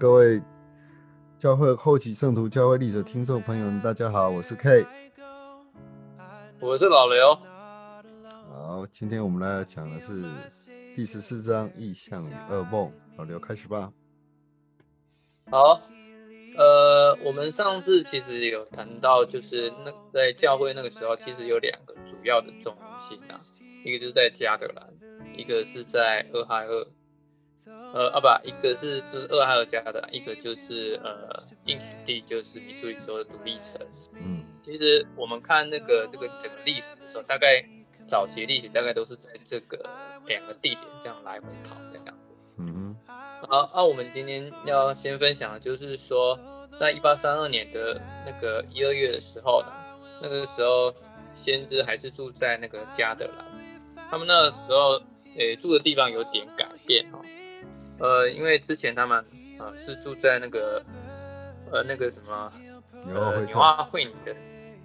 各位教会后期圣徒教会历史听众朋友们，大家好，我是 K，我是老刘。好，今天我们来讲的是第十四章意象与噩梦。老刘开始吧。好，呃，我们上次其实有谈到，就是那在教会那个时候，其实有两个主要的中心啊，一个就是在加德兰，一个是在俄亥俄。呃啊不，一个是就是俄亥俄加的，一个就是呃应许地，就是米苏里州的独立城。嗯，其实我们看那个这个整个历史的时候，大概早期历史大概都是在这个两个地点这样来回跑这样子。嗯哼。好，那我们今天要先分享的就是说，在一八三二年的那个一二月的时候呢，那个时候先知还是住在那个加德兰，他们那个时候诶住的地方有点改变哈。呃，因为之前他们呃是住在那个呃那个什么呃纽奥惠尼的，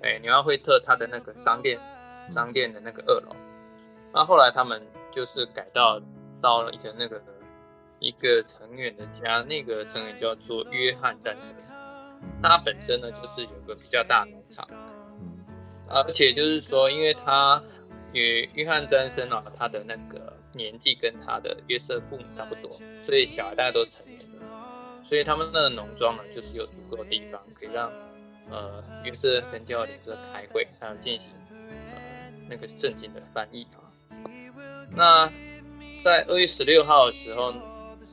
哎纽奥惠特他的那个商店商店的那个二楼，那后来他们就是改到到了一个那个一个成员的家，那个成员叫做约翰战神，他本身呢就是有个比较大农场，嗯，而且就是说，因为他与约翰詹森啊，他的那个。年纪跟他的约瑟父母差不多，所以小孩大家都成年了，所以他们的农庄呢，就是有足够的地方可以让呃约瑟跟教领这开会，还有进行呃那个圣经的翻译啊。那在二月十六号的时候，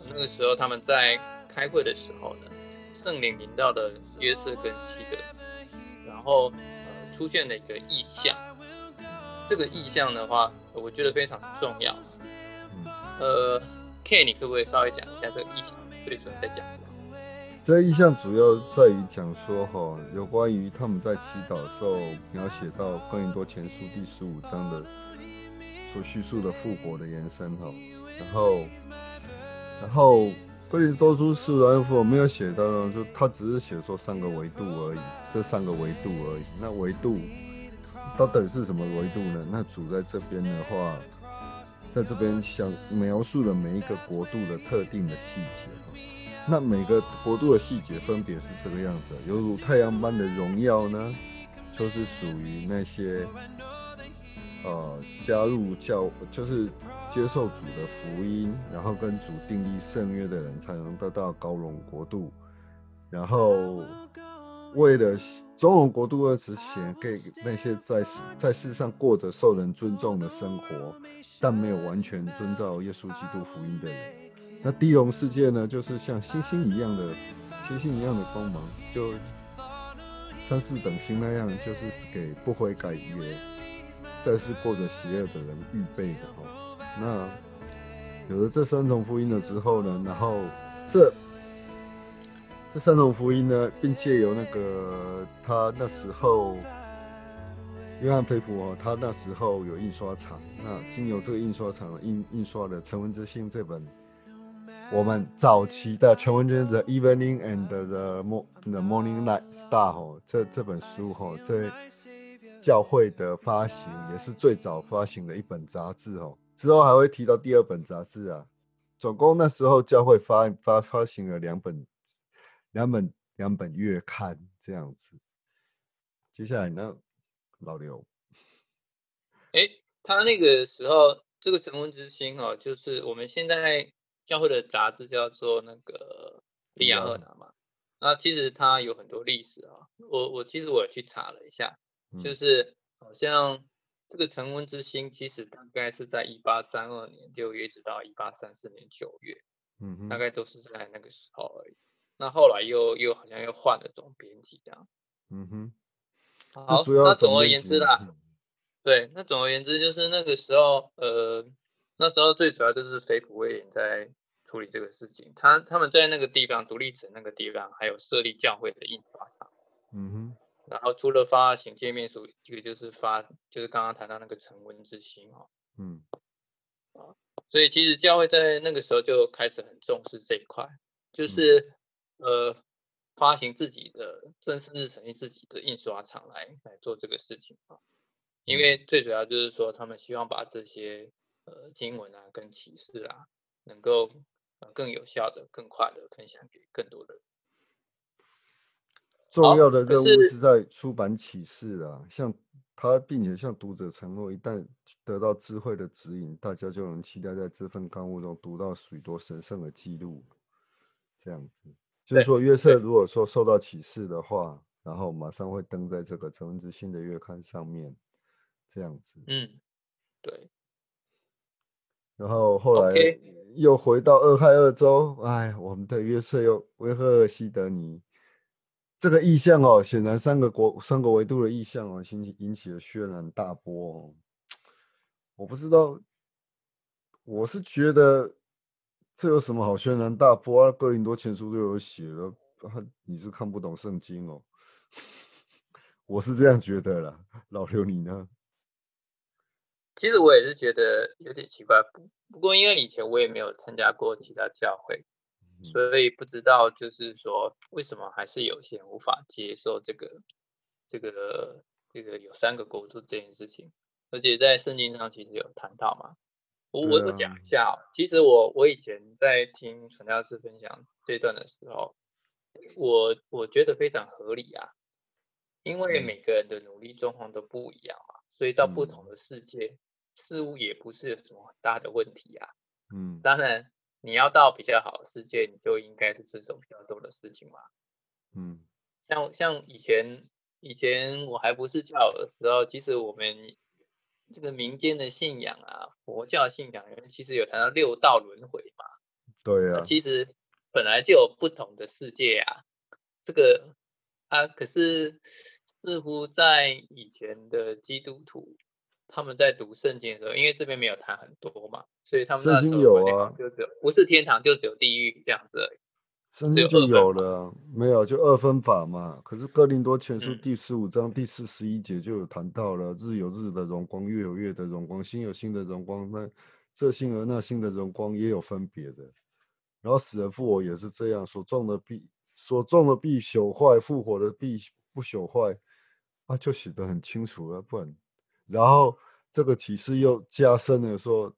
那个时候他们在开会的时候呢，圣灵临到的约瑟跟希德，然后呃出现了一个意象。这个意象的话，我觉得非常重要。嗯呃，K，你可不可以稍微讲一下这个意象？对，主要在讲什么？这个意象主要在于讲说，哈，有关于他们在祈祷的时候，描写到《哥林多前书》第十五章的所叙述的复活的延伸，哈。然后，然后《哥林多书》四章复没有写到，就他只是写说三个维度而已，这三个维度而已。那维度到底是什么维度呢？那主在这边的话。在这边想描述了每一个国度的特定的细节那每个国度的细节分别是这个样子，犹如太阳般的荣耀呢，就是属于那些呃加入教，就是接受主的福音，然后跟主订立圣约的人才能得到高荣国度，然后。为了中荣国度二词写给那些在世在世上过着受人尊重的生活，但没有完全遵照耶稣基督福音的人。那地龙世界呢，就是像星星一样的星星一样的光芒，就三四等星那样，就是给不悔改也在世过着邪恶的人预备的哦。那有了这三种福音了之后呢，然后这。这三种福音呢，并借由那个他那时候，约翰菲普哦，他那时候有印刷厂，那经由这个印刷厂印印刷的《成文之星》这本，我们早期的《成文之星》的《Evening and the Morning Light Star》哦，这这本书哈，在教会的发行也是最早发行的一本杂志哦。之后还会提到第二本杂志啊，总共那时候教会发发发行了两本。两本两本月刊这样子，接下来呢，老刘，哎，他那个时候这个神文之星哦，就是我们现在教会的杂志叫做那个利亚赫拿嘛，那其实它有很多历史啊，我我其实我也去查了一下，就是好像这个成文之星其实大概是在一八三二年六月直到一八三四年九月，嗯，大概都是在那个时候而已。那后来又又好像又换了总编辑这样，嗯哼，好，那总而言之啦，对，那总而言之就是那个时候，呃，那时候最主要就是菲普威廉在处理这个事情，他他们在那个地方独立城那个地方还有设立教会的印刷厂，嗯哼，然后除了发行界面书，一个就是发就是刚刚谈到那个成文之星哦，嗯，啊，所以其实教会在那个时候就开始很重视这一块，就是。呃，发行自己的正式日成立自己的印刷厂来来做这个事情啊，因为最主要就是说，他们希望把这些呃经文啊跟启示啊，能够更有效的、更快的分享给更多人。重要的任务是是在出版启示啊，像他，并且向读者承诺，一旦得到智慧的指引，大家就能期待在这份刊物中读到许多神圣的记录。这样子，就是对说，约瑟如果说受到启示的话，然后马上会登在这个成文之星的月刊上面，这样子。嗯，对，然后后来又回到俄亥俄州，哎，我们的约瑟又威赫尔西德尼这个意象哦，显然三个国三个维度的意象哦，引起引起了轩然大波哦。我不知道，我是觉得这有什么好轩然大波啊？哥林多前书都有写了，啊你是看不懂圣经哦。我是这样觉得啦，老刘你呢？其实我也是觉得有点奇怪，不不过因为以前我也没有参加过其他教会，嗯所以不知道就是说为什么还是有些人无法接受这个这个这个有三个国度这件事情，而且在圣经上其实有谈到嘛。我我讲一下哦，其实我我以前在听传教士分享这段的时候，我我觉得非常合理啊，因为嗯每个人的努力状况都不一样啊，所以到不嗯同的世界，似乎也不是有什么很大的问题啊。嗯当然，你要到比较好的世界，你就应该是遵守比较多的事情嘛。嗯像像以前以前我还不是教友的时候，其实我们这个民间的信仰啊，佛教信仰里面其实有谈到六道轮回嘛。那对啊，其实本来就有不同的世界啊，这个啊，可是似乎在以前的基督徒他们在读圣经的时候，因为这边没有谈很多嘛，所以他们圣经那时候有啊就只有不是天堂就只有地狱这样子而已。圣经就有了，没有就二分法嘛。可是哥林多前书嗯第十五章第四十一节就有谈到了，日有日的荣光，月有月的荣光，星有星的荣光，那这星和那星的荣光也有分别的。然后死人复活也是这样，所种的必所种的必朽坏，复活的必不朽坏，啊，就写得很清楚了，不然。然后这个启示又加深了说，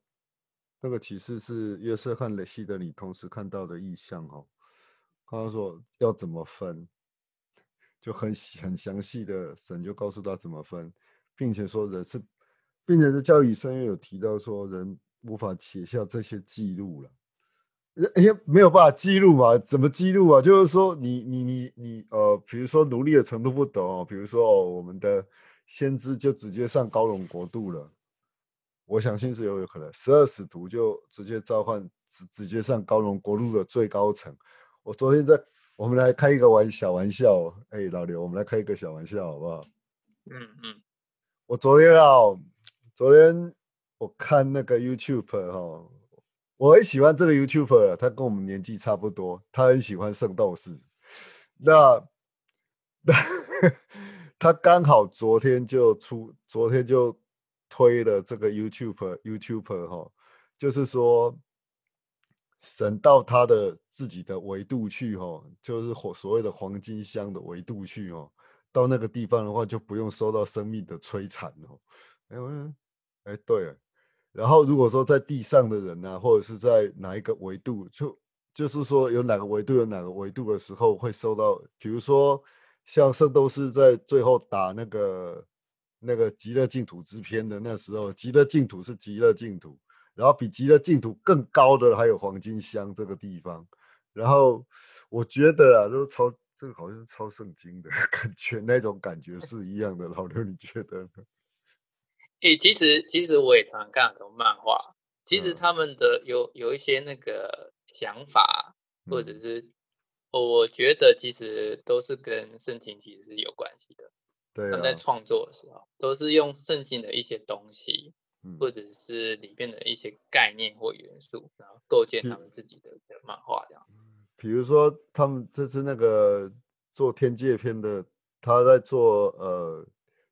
这个启示是约瑟和雷西德里同时看到的意象哦。他说要怎么分，就很很详细的，神就告诉他怎么分，并且说人是，并且是教育声乐有提到说人无法写下这些记录了，哎呀没有办法记录嘛？怎么记录啊？就是说你你你你呃，比如说奴隶的程度不等哦，比如说、哦、我们的先知就直接上高龙国度了。我相信是有有可能，十二使徒就直接召唤，直直接上高龙国度的最高层。我昨天在，我们来开一个玩小玩笑哦，哎，老刘，我们来开一个小玩笑好不好？嗯嗯我昨天啊，昨天我看那个 YouTube 哈、我很喜欢这个 YouTuber，他跟我们年纪差不多，他很喜欢圣斗士。那那 他刚好昨天就出，昨天就推了这个 YouTuber 哈、就是说神到他的自己的维度去哈、就是所所谓的黄金乡的维度去哦。到那个地方的话，就不用受到生命的摧残哦。哎，对，然后如果说在地上的人呢、或者是在哪一个维度，就就是说有哪个维度有哪个维度的时候，会受到，比如说像圣斗士在最后打那个那个极乐净土之篇的那时候，极乐净土是极乐净土，然后比极乐净土更高的还有黄金乡这个地方，然后我觉得啊，都超这个好像是超圣经的 感觉，那种感觉是一样的。老刘，你觉得呢？诶、其实其实我也常常看很多漫画，其实嗯他们的有有一些那个想法，或者嗯是我觉得其实都是跟圣经其实是有关系的。对他们在啊，创作的时候，都是用圣经的一些东西，嗯或者是里面的一些概念或元素，然后构建他们自己的的漫画这样。比如说他们这次那个做天界篇的，他在做呃，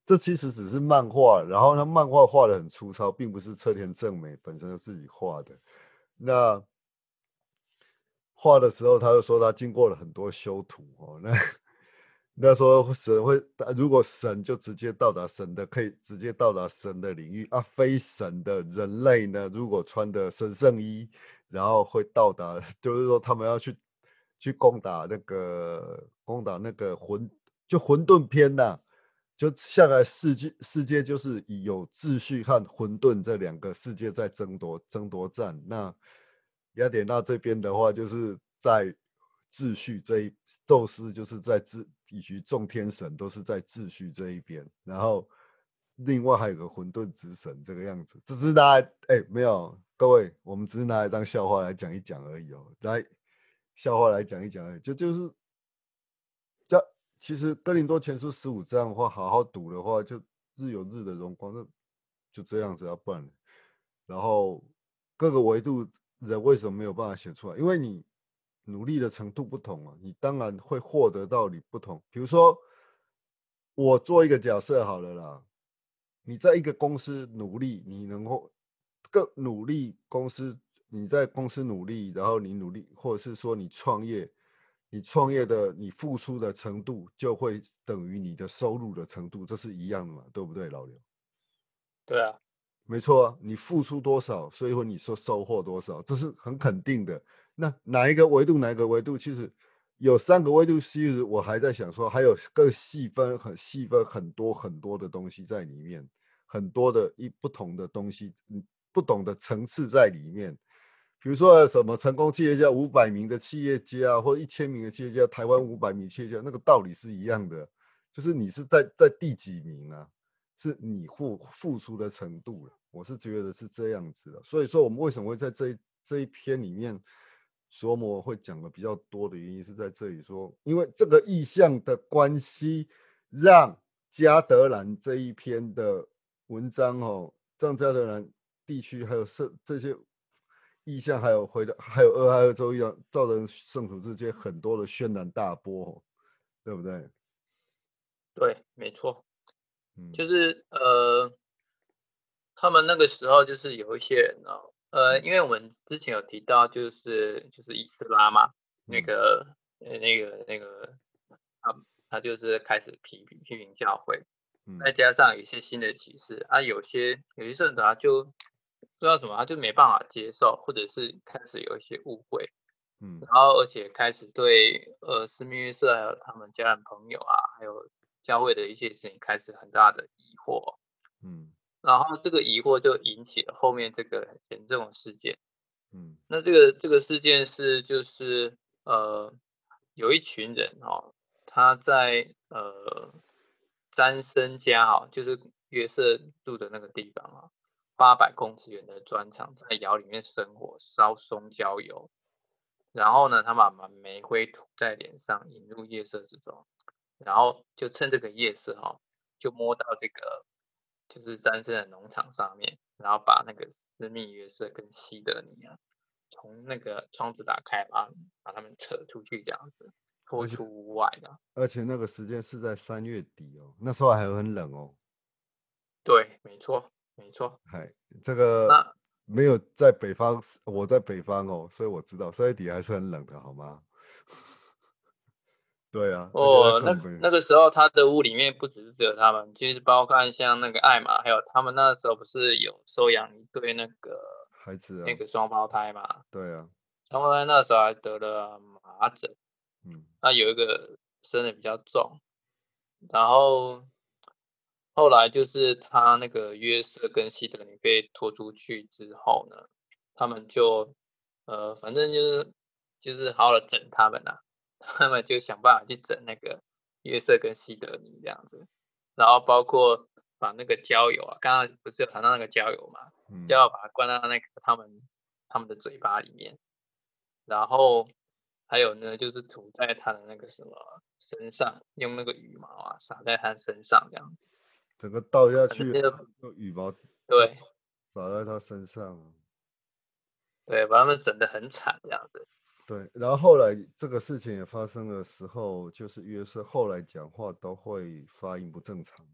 这其实只是漫画，然后他漫画画的很粗糙，并不是侧田正美本身自己画的。那画的时候，他就说他经过了很多修图哦。那那说神会，如果神就直接到达神的，可以直接到达神的领域啊。非神的人类呢，如果穿的神圣衣，然后会到达，就是说他们要去去攻打那个攻打那个混就混沌篇呐，就下来世界世界就是以有秩序和混沌这两个世界在争夺争夺战。那雅典娜这边的话，就是在秩序这一，宙斯就是在秩以及众天神都是在秩序这一边，然后。另外还有个混沌之神这个样子，只是拿来哎没有各位，我们只是拿来当笑话来讲一讲而已哦，来笑话来讲一讲而已，就就是这其实哥林多前书十五章的话，好好读的话，就日有日的荣光，就就这样子要办。然后各个维度人为什么没有办法写出来？因为你努力的程度不同啊，你当然会获得到你不同。比如说我做一个假设好了啦。你在一个公司努力，你能够更努力。公司你在公司努力，然后你努力，或者是说你创业，你创业的你付出的程度就会等于你的收入的程度，这是一样的嘛？对不对，老刘？对啊，没错啊，你付出多少，所以说你说收获多少，这是很肯定的。那哪一个维度？哪一个维度？其实有三个维度。其实我还在想说，还有更细分、很细分很多很多的东西在里面。很多的一不同的东西，不同的层次在里面。比如说什么成功企业家五百名的企业家，或一千名的企业家，台湾五百名企业家，那个道理是一样的，就是你是在在第几名啊？是你付付出的程度了。我是觉得是这样子的。所以说，我们为什么会在这这一篇里面，说我会讲的比较多的原因是在这里说，因为这个意向的关系，让加德兰这一篇的。文章哦，让加德兰地区还有圣这些意象，还有回的，还有俄亥俄州一样，造成圣徒之间很多的轩然大波，对不对？对，没错，嗯，就是呃，他们那个时候就是有一些人哦，呃，因为我们之前有提到，就是就是伊斯拉嘛，那个呃那个那个他他就是开始批评批评教会。再加上一些新的启示啊，有些有些圣徒他就不知道什么，他就没办法接受，或者是开始有一些误会，嗯，然后而且开始对呃斯密约瑟还有他们家人朋友啊，还有教会的一些事情开始很大的疑惑，嗯，然后这个疑惑就引起了后面这个严重的事件，嗯，那这个这个事件是就是呃有一群人哈，他在呃。詹森家哈，就是约瑟住的那个地方啊，八百公尺远的砖厂，在窑里面生火烧松焦油，然后呢，他把煤灰涂在脸上，引入夜色之中，然后就趁这个夜色哈，就摸到这个就是詹森的农场上面，然后把那个私密约瑟跟西德尼啊，从那个窗子打开，把把他们扯出去这样子。拖出屋外的，而且那个时间是在三月底哦，那时候还很冷哦。对，没错，没错。嗨，这个没有在北方，我在北方哦，所以我知道三月底还是很冷的，好吗？对啊。哦，那那个时候他的屋里面不只是只有他们，其实包括像那个艾玛，还有他们那时候不是有收养一对那个孩子，那个双胞胎嘛？对啊。双胞胎那时候还得了麻疹。嗯，那有一个生的比较重，然后后来就是他那个约瑟跟希德尼被拖出去之后呢，他们就呃，反正就是就是好好的整他们呐，他们就想办法去整那个约瑟跟西德尼这样子，然后包括把那个焦油啊，刚刚不是有谈到那个焦油嘛，就要把它灌到那个他们他们的嘴巴里面，然后。还有呢，就是涂在他的那个什么身上，用那个羽毛啊撒在他身上这样子，整个倒下去，用羽毛对撒在他身上，对，把他们整的很惨这样子。对，然后后来这个事情也发生的时候，就是约瑟后来讲话都会发音不正常，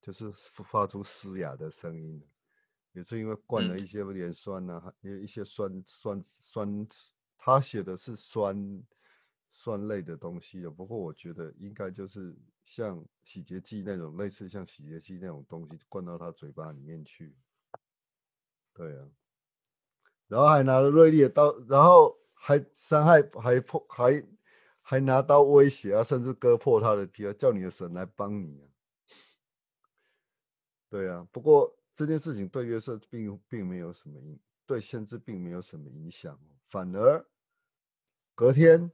就是发出嘶哑的声音，也是因为灌了一些盐酸呐，有一些酸酸酸。他写的是酸酸类的东西的，不过我觉得应该就是像洗洁剂那种，类似像洗洁剂那种东西灌到他嘴巴里面去。对啊，然后还拿了锐利的刀，然后还伤害，还破，还还拿刀威胁啊，甚至割破他的皮啊，叫你的神来帮你啊。对啊，不过这件事情对约瑟并并没有什么影，对先知并没有什么影响，反而隔天，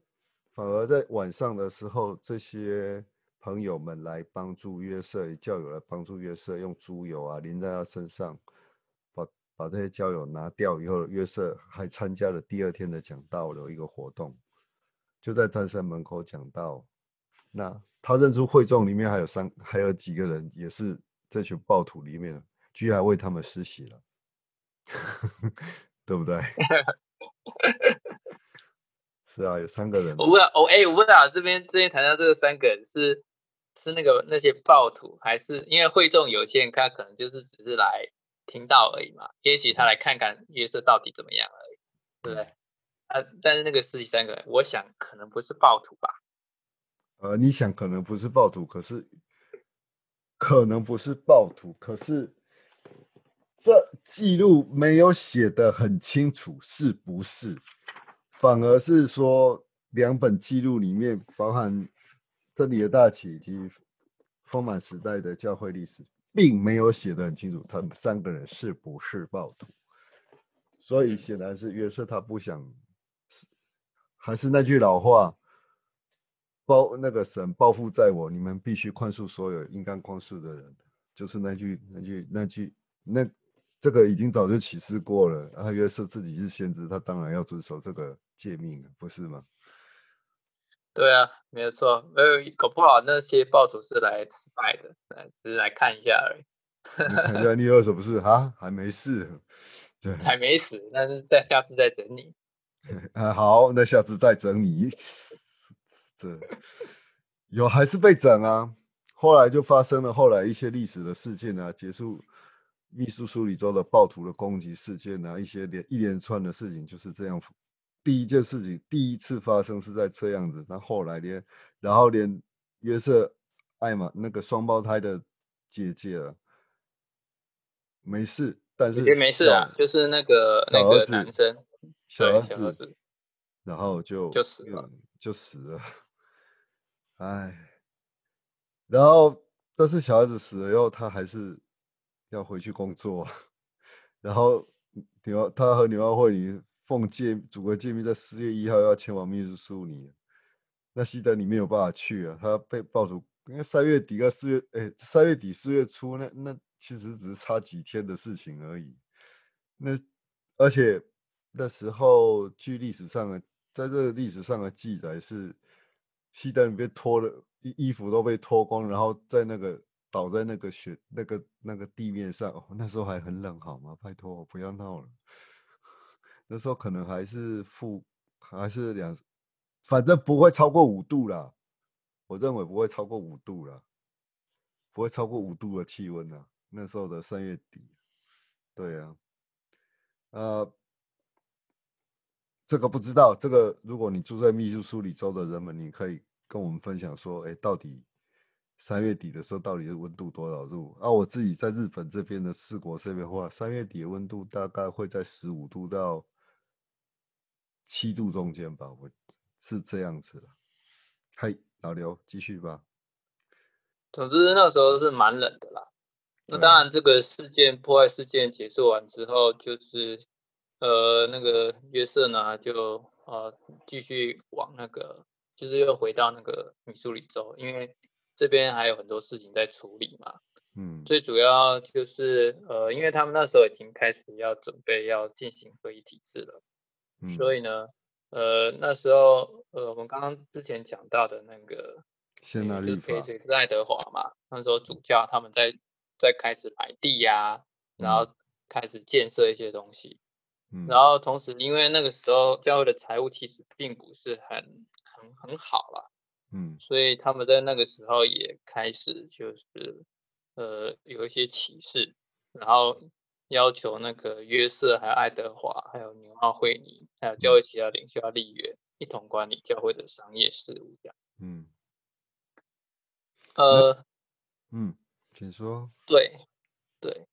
反而在晚上的时候，这些朋友们来帮助约瑟，教友来帮助约瑟，用猪油啊淋在他身上。把这些交友拿掉以后，约瑟还参加了第二天的讲道的一个活动，就在战山门口讲道。那他认出会众里面还有三，还有几个人也是这群暴徒里面的，居然为他们施洗了，对不对？是啊，有三个人。我不知道，哦，哎，我不知道这边这边谈到这个三个人是是那个那些暴徒，还是因为会众有限他可能就是只是来。听到而已嘛，也许他来看看约瑟到底怎么样而已，对不对？啊，但是那个十几三个人，我想可能不是暴徒吧？呃，你想可能不是暴徒，可是可能不是暴徒，可是这记录没有写的很清楚是不是？反而是说两本记录里面包含真理的大旗以及丰满时代的教会历史。并没有写的很清楚，他们三个人是不是暴徒，所以显然是约瑟他不想，是还是那句老话，报那个神报复在我，你们必须宽恕所有应该宽恕的人，就是那句那句那句那这个已经早就启示过了，啊，约瑟自己是先知，他当然要遵守这个诫命，不是吗？对啊，没有错，没有搞不好那些暴徒是来失败的，只是来看一下而已。看一下你有什么事啊？还没事，对，还没死，但是在下次再整你。啊，好，那下次再整你。这有还是被整啊？后来就发生了后来一些历史的事件啊，结束秘书苏里州的暴徒的攻击事件啊，一些连一连串的事情就是这样。第一件事情，第一次发生是在这样子，那后来连，然后连约瑟艾玛那个双胞胎的姐姐啊，没事，但是没事啊，就是那个那个男生，小儿子，然后就就死了，就死了，哎，然后但是小孩子死了以后，他还是要回去工作，然后牛他和牛奥会里。奉诫，祖国诫命在四月一号要前往秘书苏里，那西德你没有办法去啊，他被爆出，因为三月底跟四月，哎，三月底四月初，那那其实只是差几天的事情而已。那而且那时候据历史上的，在这个历史上的记载是，西德你被脱了衣衣服都被脱光，然后在那个倒在那个雪那个那个地面上，哦那时候还很冷，好吗？拜托，不要闹了。那时候可能还是负，还是两，反正不会超过五度啦。我认为不会超过五度了，不会超过五度的气温啊。那时候的三月底，对啊，呃，这个不知道。这个如果你住在密苏苏里州的人们，你可以跟我们分享说，哎，到底三月底的时候到底是温度多少度？啊，我自己在日本这边的四国这边的话，三月底的温度大概会在十五度到。七度中间吧，我是这样子的。嗨，老刘，继续吧。总之那时候是蛮冷的啦。那当然，这个事件破坏事件结束完之后，就是呃，那个约瑟呢，就呃继续往那个，就是又回到那个密苏里州，因为这边还有很多事情在处理嘛。嗯。最主要就是呃，因为他们那时候已经开始要准备要进行会议体制了。所以呢，呃，那时候，呃，我们刚刚之前讲到的那个，先拿律法，是爱德华嘛？那时候主教他们在在开始买地呀，然后开始建设一些东西，嗯，然后同时因为那个时候教会的财务其实并不是很很很好了，嗯，所以他们在那个时候也开始就是呃有一些启示，然后。要求那个约瑟、还有爱德华、还有纽奥惠尼，还有教会其他领袖要立约，一同管理教会的商业事务。这样，嗯，呃，嗯，请说。对，对，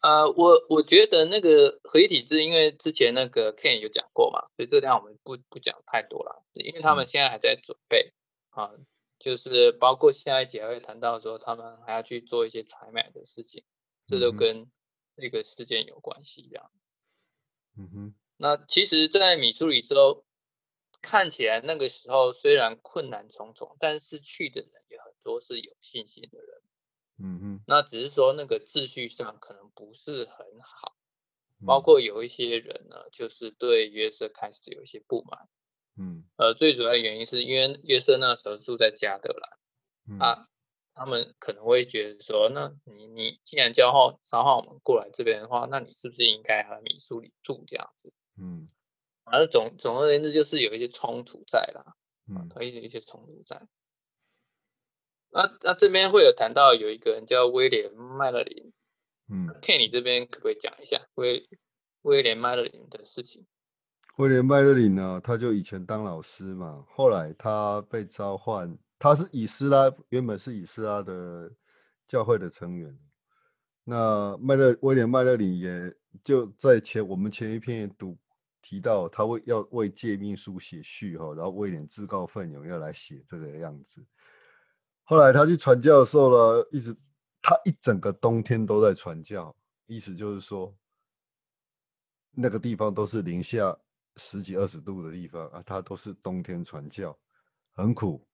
呃，我我觉得那个合一体制，因为之前那个 Ken 有讲过嘛，所以这样我们不不讲太多了，因为他们现在还在准备啊，就是包括下一节会谈到说，他们还要去做一些采买的事情，这都跟这个事件有关系这样。嗯哼，那其实，在米苏里州看起来那个时候虽然困难重重，但是去的人也很多，是有信心的人。嗯哼，那只是说那个秩序上可能不是很好，包括有一些人呢，就是对约瑟开始有一些不满。嗯，呃，最主要原因是因为约瑟那时候住在加德兰，啊，他们可能会觉得说，那你你既然叫号召唤我们过来这边的话，那你是不是应该和米苏里住这样子？嗯，反正总总而言之就是有一些冲突在啦，嗯，有一些一些冲突在。那那这边会有谈到有一个人叫威廉麦勒林，嗯，K，你这边可不可以讲一下威威廉麦勒林的事情？威廉麦勒林呢，他就以前当老师嘛，后来他被召唤，他是以斯拉，原本是以斯拉的教会的成员。那麦勒威廉麦勒里也就在前我们前一篇读提到，他为要为诫命书写序哈，然后威廉自告奋勇要来写这个样子。后来他去传教的时候呢，一直他一整个冬天都在传教，意思就是说，那个地方都是零下十几二十度的地方啊，他都是冬天传教，很苦，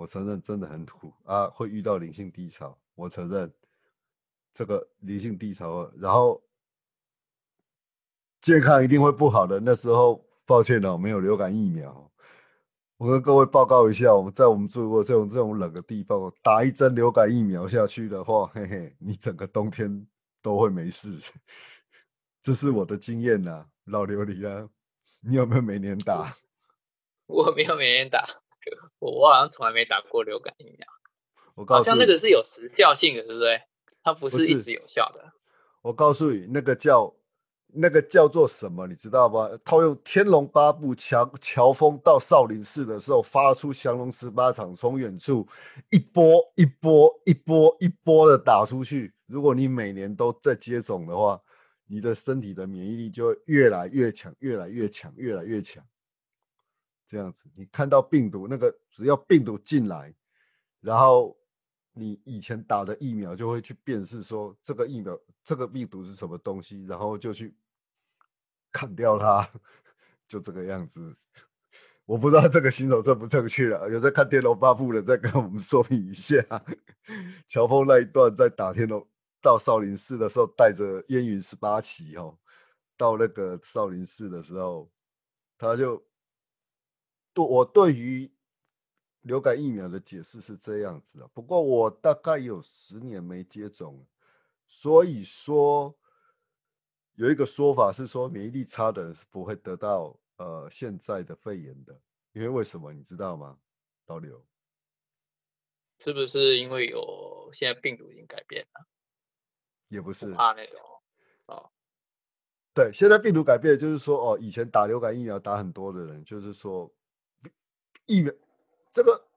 我承认真的很苦啊，会遇到灵性低潮，我承认这个灵性低潮，然后健康一定会不好的。那时候抱歉了，没有流感疫苗。我跟各位报告一下，我们在我们住过这种这种冷的地方，打一针流感疫苗下去的话，嘿嘿，你整个冬天都会没事。这是我的经验呐，老琉璃啊，你有没有每年打？我没有每年打，我我好像从来没打过流感疫苗。我告诉你，好像那个是有时效性的，对不对？它不是一直有效的。我告诉你，那个叫。那个叫做什么，你知道吗？套用《天龙八部》，乔乔峰到少林寺的时候，发出降龙十八掌，从远处一波一波一波一波的打出去。如果你每年都在接种的话，你的身体的免疫力就会越来越强，越来越强，越来越强。这样子，你看到病毒，那个只要病毒进来，然后你以前打的疫苗就会去辨识说这个疫苗。这个病毒是什么东西？然后就去砍掉它，就这个样子。我不知道这个新手正不正确了。有在看《天龙八部》的，再跟我们说明一下。乔峰那一段在打天龙到少林寺的时候，带着烟云十八旗哦，到那个少林寺的时候，他就对我对于流感疫苗的解释是这样子的。不过我大概有十年没接种。所以说，有一个说法是说，免疫力差的人是不会得到呃现在的肺炎的，因为为什么你知道吗？导流，是不是因为有现在病毒已经改变了？也不是怕那种哦。对，现在病毒改变，就是说哦，以前打流感疫苗打很多的人，就是说疫苗这个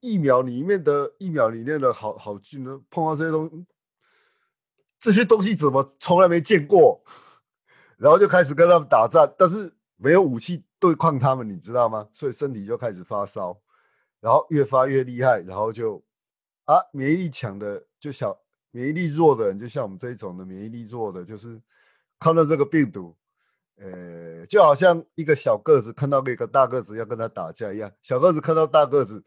疫苗里面的疫苗里面的好好菌呢，碰到这些东西。这些东西怎么从来没见过？然后就开始跟他们打仗，但是没有武器对抗他们，你知道吗？所以身体就开始发烧，然后越发越厉害，然后就啊，免疫力强的就小，免疫力弱的人，就像我们这一种的免疫力弱的，就是看到这个病毒，呃，就好像一个小个子看到一个大个子要跟他打架一样，小个子看到大个子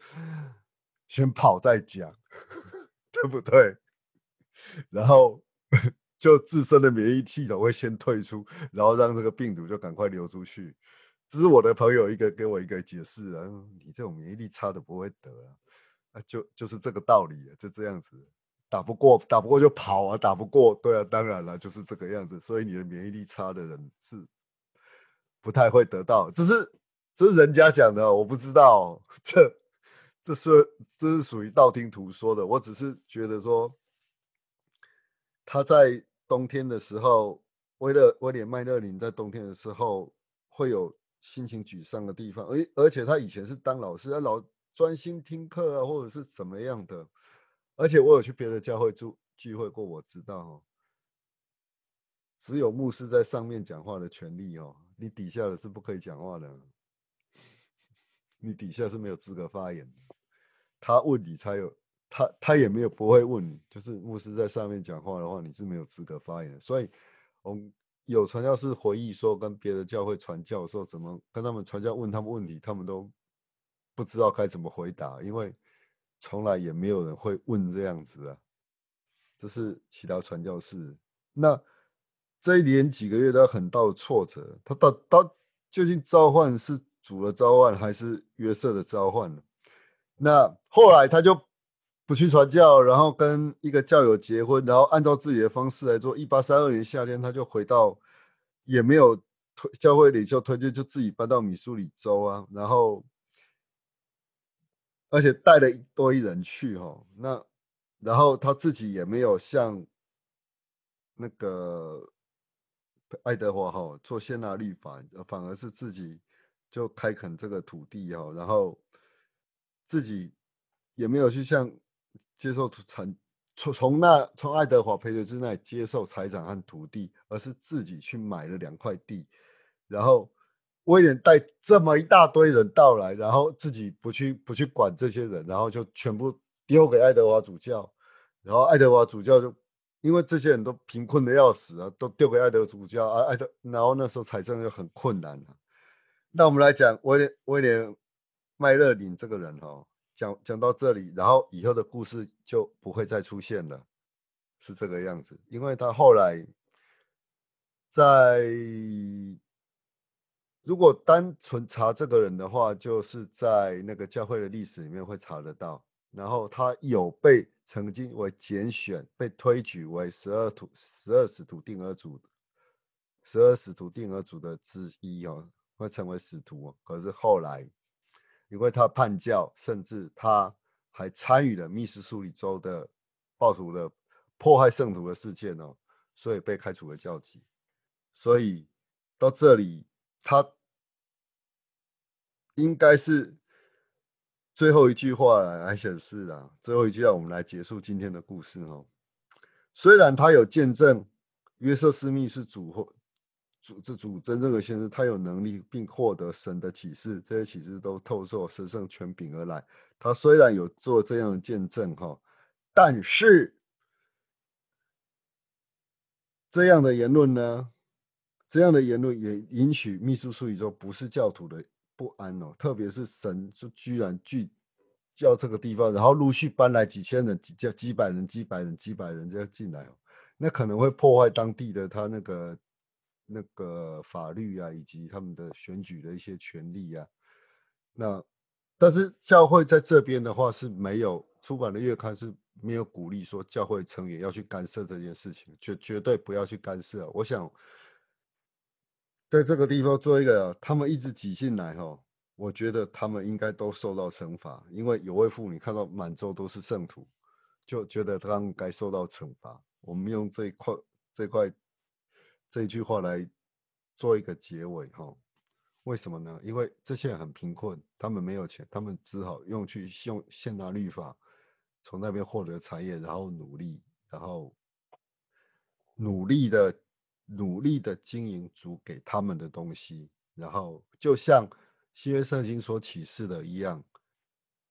先跑再讲，对不对？然后。就自身的免疫系统会先退出，然后让这个病毒就赶快流出去。这是我的朋友一个给我一个解释啊，你这种免疫力差的不会得啊，啊就就是这个道理啊，就这样子，打不过打不过就跑啊，打不过对啊，当然了就是这个样子，所以你的免疫力差的人是不太会得到，只是这是人家讲的，我不知道，这这是这是属于道听途说的，我只是觉得说。他在冬天的时候，威勒威廉麦勒林在冬天的时候会有心情沮丧的地方，而而且他以前是当老师，他老专心听课啊，或者是怎么样的。而且我有去别的教会住聚会过，我知道哦，只有牧师在上面讲话的权利哦，你底下的是不可以讲话的，你底下是没有资格发言的。他问你才有，他他也没有不会问你，就是牧师在上面讲话的话，你是没有资格发言。所以，我们有传教士回忆说，跟别的教会传教的时候，怎么跟他们传教，问他们问题，他们都不知道该怎么回答，因为从来也没有人会问这样子啊。这是其他传教士。那这一连几个月都很大的挫折，他到到究竟召唤是主的召唤还是约瑟的召唤呢？那后来他就不去传教，然后跟一个教友结婚，然后按照自己的方式来做。一八三二年夏天，他就回到，也没有推教会领袖推荐，就自己搬到米苏里州啊，然后而且带了一堆人去哈。那然后他自己也没有像那个爱德华哈做谢纳律法，反而是自己就开垦这个土地哈，然后。自己也没有去像接受产从从那从爱德华培德之内接受财产和土地，而是自己去买了两块地，然后威廉带这么一大堆人到来，然后自己不去不去管这些人，然后就全部丢给爱德华主教，然后爱德华主教就因为这些人都贫困的要死啊，都丢给爱德主教啊，爱德然后那时候财政就很困难了。那我们来讲威廉威廉。麦勒林这个人哈，讲讲到这里，然后以后的故事就不会再出现了，是这个样子。因为他后来在如果单纯查这个人的话，就是在那个教会的历史里面会查得到。然后他有被曾经为拣选，被推举为十二徒十二使徒定额组十二使徒定额组的之一哦，会成为使徒。可是后来。因为他叛教，甚至他还参与了密斯苏里州的暴徒的迫害圣徒的事件哦，所以被开除了教籍。所以到这里，他应该是最后一句话来显示的。最后一句，让我们来结束今天的故事哦。虽然他有见证约瑟斯密是主或。主这主真正的先知，他有能力并获得神的启示，这些启示都透受神圣权柄而来。他虽然有做这样的见证，哈，但是这样的言论呢，这样的言论也引起秘书处宇宙不是教徒的不安哦。特别是神就居然聚叫这个地方，然后陆续搬来几千人、几几百人、几百人、几百人这样进来哦，那可能会破坏当地的他那个。那个法律啊，以及他们的选举的一些权利啊，那但是教会在这边的话是没有出版的月刊是没有鼓励说教会成员要去干涉这件事情，绝绝对不要去干涉。我想在这个地方做一个，他们一直挤进来哈，我觉得他们应该都受到惩罚，因为有位妇女看到满洲都是圣徒，就觉得他们该受到惩罚。我们用这一块这块。这一句话来做一个结尾哈，为什么呢？因为这些人很贫困，他们没有钱，他们只好用去用现拿律法从那边获得产业，然后努力，然后努力的努力的经营主给他们的东西，然后就像新约圣经所启示的一样，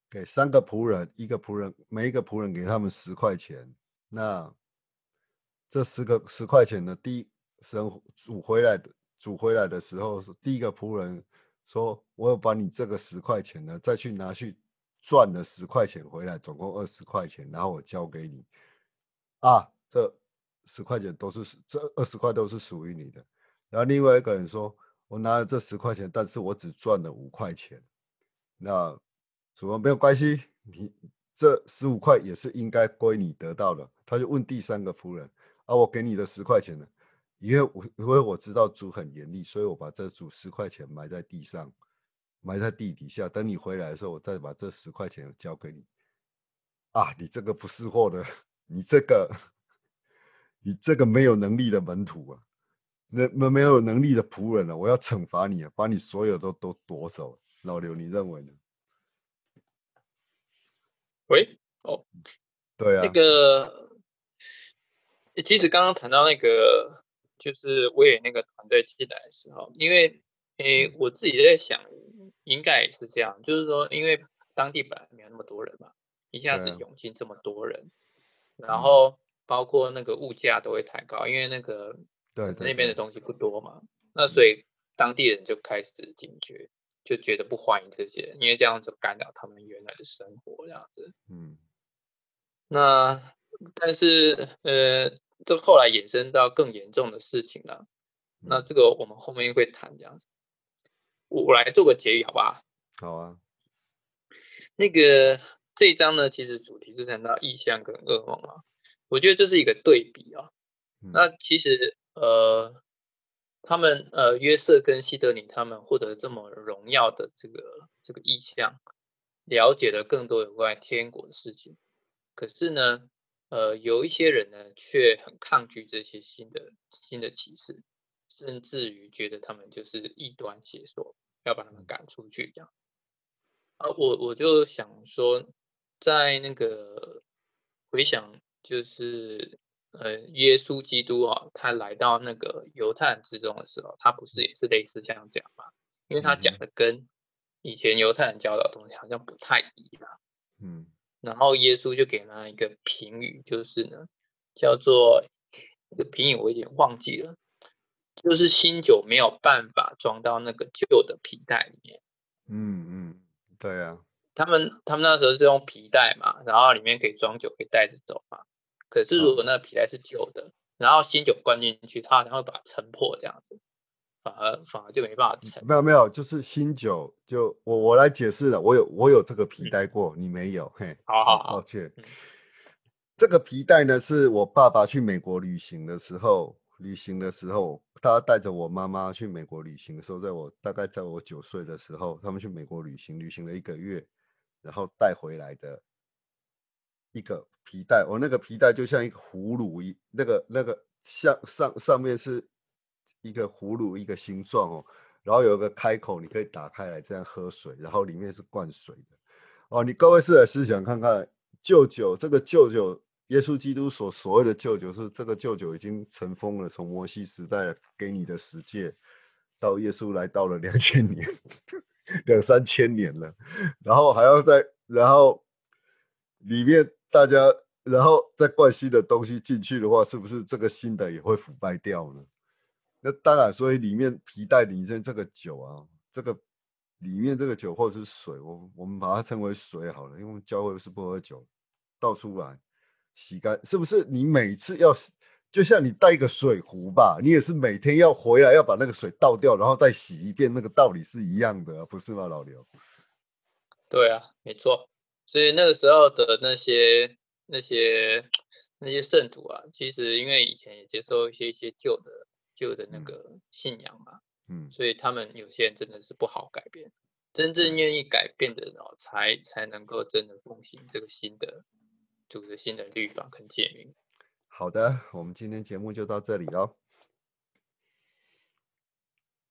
给三个仆人，一个仆人每一个仆人给他们十块钱，那这十个十块钱呢，第一。神煮回来的，煮回来的时候，第一个仆人说：“我有把你这个十块钱呢，再去拿去赚了十块钱回来，总共二十块钱，然后我交给你。啊，这十块钱都是这二十块都是属于你的。然后另外一个人说：我拿了这十块钱，但是我只赚了五块钱。那主人没有关系，你这十五块也是应该归你得到的。他就问第三个仆人：啊，我给你的十块钱呢？”因为我因为我知道主很严厉，所以我把这组十块钱埋在地上，埋在地底下。等你回来的时候，我再把这十块钱交给你。啊，你这个不识货的，你这个，你这个没有能力的门徒啊，那那没有能力的仆人啊，我要惩罚你啊，把你所有都都夺走。老刘，你认为呢？喂，哦，对啊，那个，其实刚刚谈到那个。就是我也那个团队进来的时候，因为诶我自己在想，应该也是这样，就是说因为当地本来没有那么多人嘛，一下子涌进这么多人，然后包括那个物价都会抬高，因为那个对那边的东西不多嘛，那所以当地人就开始警觉，就觉得不欢迎这些人，因为这样子干扰他们原来的生活这样子。嗯，那但是呃，这后来衍生到更严重的事情了。那这个我们后面会谈这样子。我我来做个结语好吧好？好啊。那个这一章呢，其实主题是谈到意象跟噩梦啊。我觉得这是一个对比啊。那其实呃，他们呃约瑟跟希德尼他们获得这么荣耀的这个这个意向，了解了更多有关天国的事情。可是呢，呃，有一些人呢，却很抗拒这些新的新的启示，甚至于觉得他们就是异端邪说，要把他们赶出去这样。啊，我我就想说，在那个回想，就是呃，耶稣基督啊，他来到那个犹太人之中的时候，他不是也是类似这样讲嘛？因为他讲的跟以前犹太人教导的东西好像不太一样。嗯。然后耶稣就给他一个评语，就是呢，叫做那个评语我有点忘记了，就是新酒没有办法装到那个旧的皮带里面。嗯嗯，对啊，他们他们那时候是用皮带嘛，然后里面可以装酒，可以带着走嘛。可是如果那个皮带是旧的，然后新酒灌进去，它好像会把它撑破这样子。反而反而就没办法撑。没有没有，就是新酒，就我我来解释了。我有我有这个皮带过，你没有，嘿。好好好，抱歉。这个皮带呢，是我爸爸去美国旅行的时候，旅行的时候，他带着我妈妈去美国旅行的时候，在我大概在我九岁的时候，他们去美国旅行，旅行了一个月，然后带回来的一个皮带。我那个皮带就像一个葫芦一，那个那个像上上面是。一个葫芦一个形状哦，然后有一个开口，你可以打开来这样喝水，然后里面是灌水的哦。你各位试来试想看看，舅舅这个舅舅，耶稣基督所所谓的舅舅是这个舅舅已经尘封了，从摩西时代给你的十诫，到耶稣来到了两千年，两三千年了，然后还要再然后里面大家然后再灌新的东西进去的话，是不是这个新的也会腐败掉呢？那当然，所以里面皮带里面这个酒啊，这个里面这个酒或者是水，我我们把它称为水好了，因为教会是不喝酒，倒出来洗干，是不是？你每次要就像你带一个水壶吧，你也是每天要回来要把那个水倒掉，然后再洗一遍，那个道理是一样的，不是吗，老刘？对啊，没错。所以那个时候的那些那些那些圣徒啊，其实因为以前也接受一些一些旧的。旧的那个信仰嘛，嗯，所以他们有些人真的是不好改变，真正愿意改变的人哦，才才能够真的奉行这个新的主的新的律法跟诫命。好的，我们今天节目就到这里喽。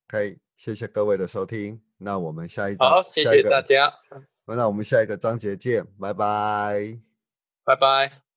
可以，谢谢各位的收听，那我们下一好，谢谢大家，那我们下一个章节见，拜拜，拜拜。